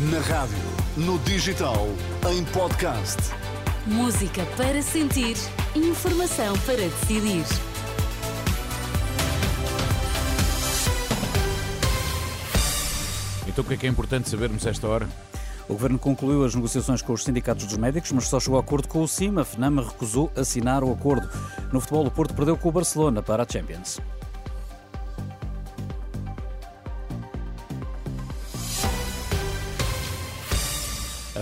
Na rádio, no digital, em podcast. Música para sentir, informação para decidir. Então o que é que é importante sabermos a esta hora? O Governo concluiu as negociações com os sindicatos dos médicos, mas só chegou a acordo com o CIMA. A FNAMA recusou assinar o acordo. No futebol, o Porto perdeu com o Barcelona para a Champions.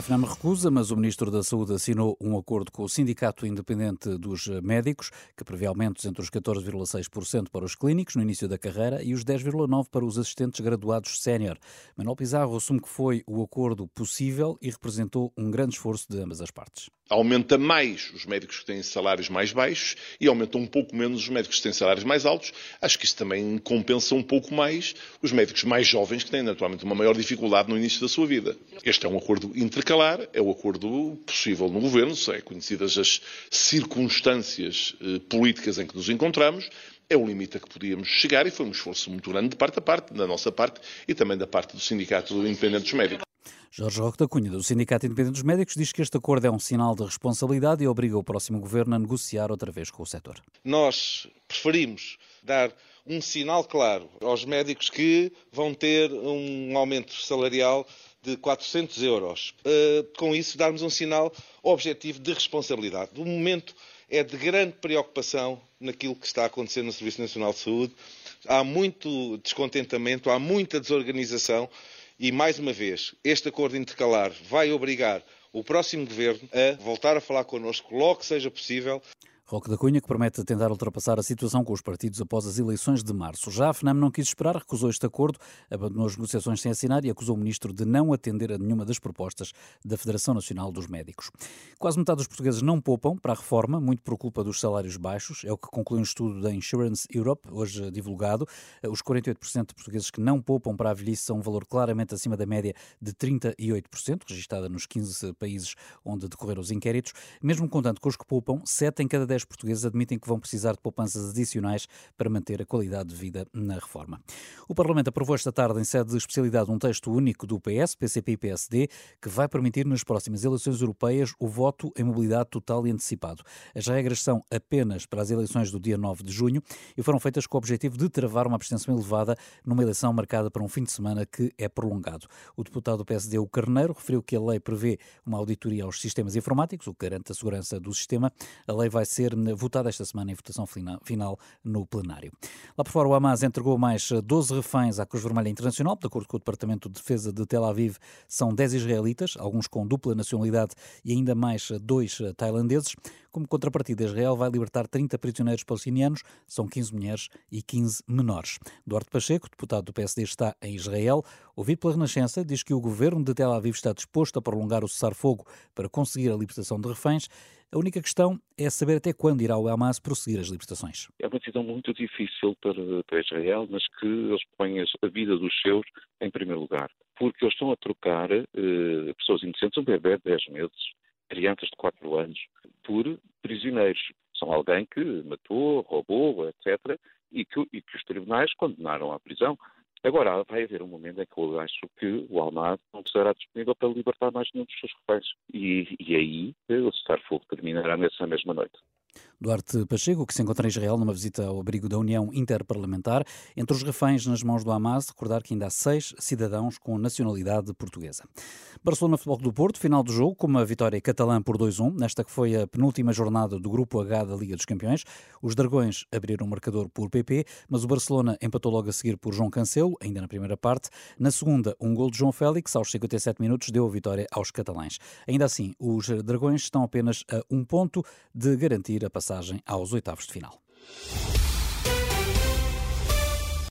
FNAM recusa, mas o Ministro da Saúde assinou um acordo com o Sindicato Independente dos Médicos, que prevê aumentos entre os 14,6% para os clínicos no início da carreira e os 10,9% para os assistentes graduados sénior. Manuel Pizarro assume que foi o acordo possível e representou um grande esforço de ambas as partes. Aumenta mais os médicos que têm salários mais baixos e aumenta um pouco menos os médicos que têm salários mais altos. Acho que isso também compensa um pouco mais os médicos mais jovens que têm naturalmente uma maior dificuldade no início da sua vida. Este é um acordo intercalar, é o acordo possível no governo, é conhecidas as circunstâncias eh, políticas em que nos encontramos, é o limite a que podíamos chegar e foi um esforço muito grande de parte a parte, da nossa parte e também da parte do Sindicato Independente dos Médicos. Jorge Roque da Cunha, do Sindicato Independente dos Médicos, diz que este acordo é um sinal de responsabilidade e obriga o próximo governo a negociar outra vez com o setor. Nós preferimos dar um sinal claro aos médicos que vão ter um aumento salarial de 400 euros. Uh, com isso, darmos um sinal objetivo de responsabilidade. O momento é de grande preocupação naquilo que está a acontecer no Serviço Nacional de Saúde. Há muito descontentamento, há muita desorganização e, mais uma vez, este acordo intercalar vai obrigar o próximo governo a voltar a falar connosco logo que seja possível. Roque da Cunha, que promete tentar ultrapassar a situação com os partidos após as eleições de março. Já a FNAM não quis esperar, recusou este acordo, abandonou as negociações sem assinar e acusou o ministro de não atender a nenhuma das propostas da Federação Nacional dos Médicos. Quase metade dos portugueses não poupam para a reforma, muito por culpa dos salários baixos, é o que conclui um estudo da Insurance Europe, hoje divulgado. Os 48% de portugueses que não poupam para a velhice são um valor claramente acima da média de 38%, registada nos 15 países onde decorreram os inquéritos. Mesmo contando com os que poupam, 7 em cada 10 10 portugueses admitem que vão precisar de poupanças adicionais para manter a qualidade de vida na reforma. O Parlamento aprovou esta tarde, em sede de especialidade, um texto único do PS, PCP e PSD, que vai permitir nas próximas eleições europeias o voto em mobilidade total e antecipado. As regras são apenas para as eleições do dia 9 de junho e foram feitas com o objetivo de travar uma abstenção elevada numa eleição marcada para um fim de semana que é prolongado. O deputado do PSD, o Carneiro, referiu que a lei prevê uma auditoria aos sistemas informáticos, o que garante a segurança do sistema. A lei vai ser ser votada esta semana em votação final no plenário. Lá por fora, o Hamas entregou mais 12 reféns à Cruz Vermelha Internacional. De acordo com o Departamento de Defesa de Tel Aviv, são 10 israelitas, alguns com dupla nacionalidade e ainda mais dois tailandeses. Como contrapartida, Israel vai libertar 30 prisioneiros palestinianos, são 15 mulheres e 15 menores. Duarte Pacheco, deputado do PSD, está em Israel. Ouvido pela Renascença, diz que o governo de Tel Aviv está disposto a prolongar o cessar-fogo para conseguir a libertação de reféns. A única questão é saber até quando irá o Hamas prosseguir as libertações. É uma decisão muito difícil para, para Israel, mas que eles põem a vida dos seus em primeiro lugar. Porque eles estão a trocar eh, pessoas inocentes, um bebê de 10 meses, crianças de 4 anos, por prisioneiros. São alguém que matou, roubou, etc., e que, e que os tribunais condenaram à prisão. Agora, vai haver um momento em que eu acho que o Almada não será disponível para libertar mais nenhum dos seus reféns. E, e aí o cessar-fogo terminará nessa mesma noite. Duarte Pacheco, que se encontra em Israel numa visita ao abrigo da União Interparlamentar. Entre os reféns nas mãos do Hamas, recordar que ainda há seis cidadãos com nacionalidade portuguesa. Barcelona Futebol do Porto, final do jogo, com uma vitória catalã por 2-1, nesta que foi a penúltima jornada do Grupo H da Liga dos Campeões. Os Dragões abriram o marcador por PP, mas o Barcelona empatou logo a seguir por João Cancelo, ainda na primeira parte. Na segunda, um gol de João Félix, aos 57 minutos, deu a vitória aos catalães. Ainda assim, os Dragões estão apenas a um ponto de garantir a passagem aos oitavos de final.